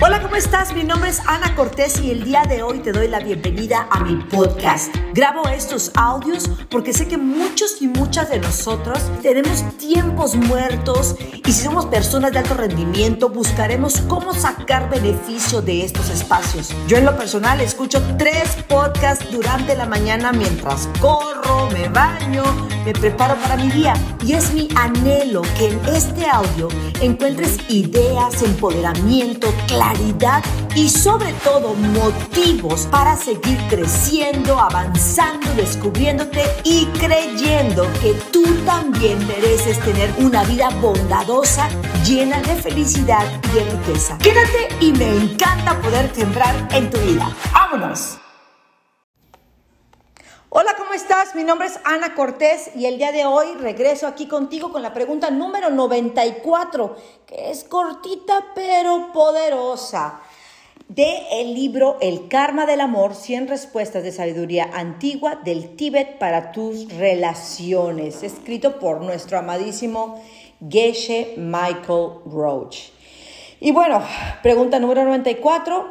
Hola, ¿cómo estás? Mi nombre es Ana Cortés y el día de hoy te doy la bienvenida a mi podcast. Grabo estos audios porque sé que muchos y muchas de nosotros tenemos tiempos muertos y si somos personas de alto rendimiento buscaremos cómo sacar beneficio de estos espacios. Yo en lo personal escucho tres podcasts durante la mañana mientras corro, me baño, me preparo para mi día y es mi anhelo que en este audio encuentres ideas, empoderamiento, claridad y sobre todo motivos para seguir creciendo, avanzando, descubriéndote y creyendo que tú también mereces tener una vida bondadosa, llena de felicidad y de riqueza. Quédate y me encanta poder sembrar en tu vida. ¡Vámonos! Hola, ¿cómo estás? Mi nombre es Ana Cortés y el día de hoy regreso aquí contigo con la pregunta número 94, que es cortita pero poderosa, de el libro El Karma del Amor, 100 respuestas de sabiduría antigua del Tíbet para tus relaciones, escrito por nuestro amadísimo Geshe Michael Roach. Y bueno, pregunta número 94,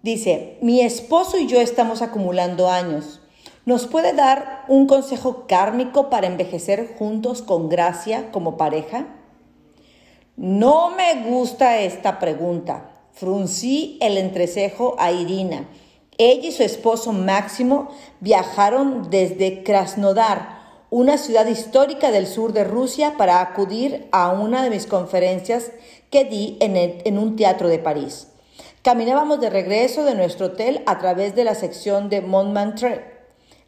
dice, mi esposo y yo estamos acumulando años. ¿Nos puede dar un consejo kármico para envejecer juntos con gracia como pareja? No me gusta esta pregunta. Fruncí el entrecejo a Irina. Ella y su esposo Máximo viajaron desde Krasnodar, una ciudad histórica del sur de Rusia, para acudir a una de mis conferencias que di en, en un teatro de París. Caminábamos de regreso de nuestro hotel a través de la sección de Montmartre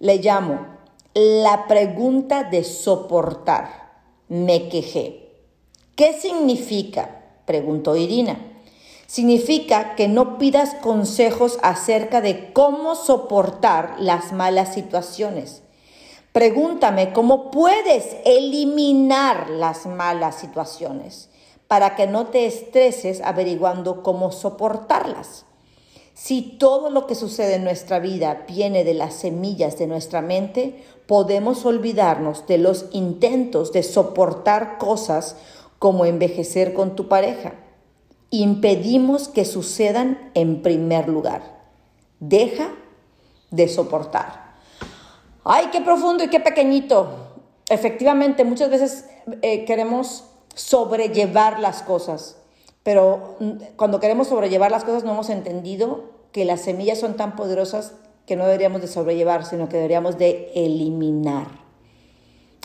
le llamo la pregunta de soportar. Me quejé. ¿Qué significa? preguntó Irina. Significa que no pidas consejos acerca de cómo soportar las malas situaciones. Pregúntame cómo puedes eliminar las malas situaciones para que no te estreses averiguando cómo soportarlas. Si todo lo que sucede en nuestra vida viene de las semillas de nuestra mente, podemos olvidarnos de los intentos de soportar cosas como envejecer con tu pareja. Impedimos que sucedan en primer lugar. Deja de soportar. ¡Ay, qué profundo y qué pequeñito! Efectivamente, muchas veces eh, queremos sobrellevar las cosas pero mm, cuando queremos sobrellevar las cosas no hemos entendido que las semillas son tan poderosas que no deberíamos de sobrellevar, sino que deberíamos de eliminar.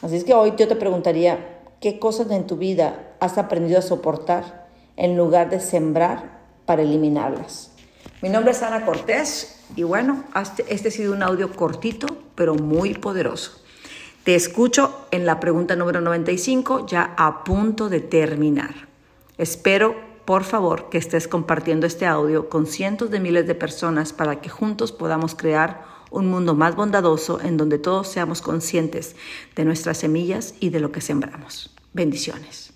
Así es que hoy yo te preguntaría, ¿qué cosas en tu vida has aprendido a soportar en lugar de sembrar para eliminarlas? Mi nombre es Ana Cortés y bueno, este ha sido un audio cortito, pero muy poderoso. Te escucho en la pregunta número 95, ya a punto de terminar. Espero, por favor, que estés compartiendo este audio con cientos de miles de personas para que juntos podamos crear un mundo más bondadoso en donde todos seamos conscientes de nuestras semillas y de lo que sembramos. Bendiciones.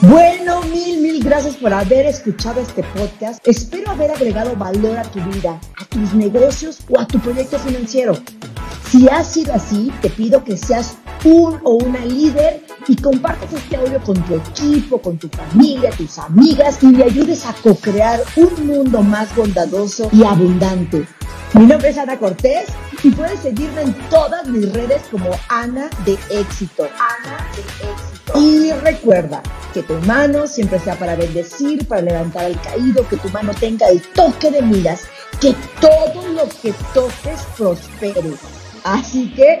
Bueno, mil, mil gracias por haber escuchado este podcast. Espero haber agregado valor a tu vida, a tus negocios o a tu proyecto financiero. Si ha sido así, te pido que seas un o una líder y compartas este audio con tu equipo, con tu familia, tus amigas y le ayudes a co-crear un mundo más bondadoso y abundante. Mi nombre es Ana Cortés y puedes seguirme en todas mis redes como Ana de Éxito. Ana de Éxito. Y recuerda que tu mano siempre sea para bendecir, para levantar al caído, que tu mano tenga el toque de miras, que todo lo que toques prospere. Así que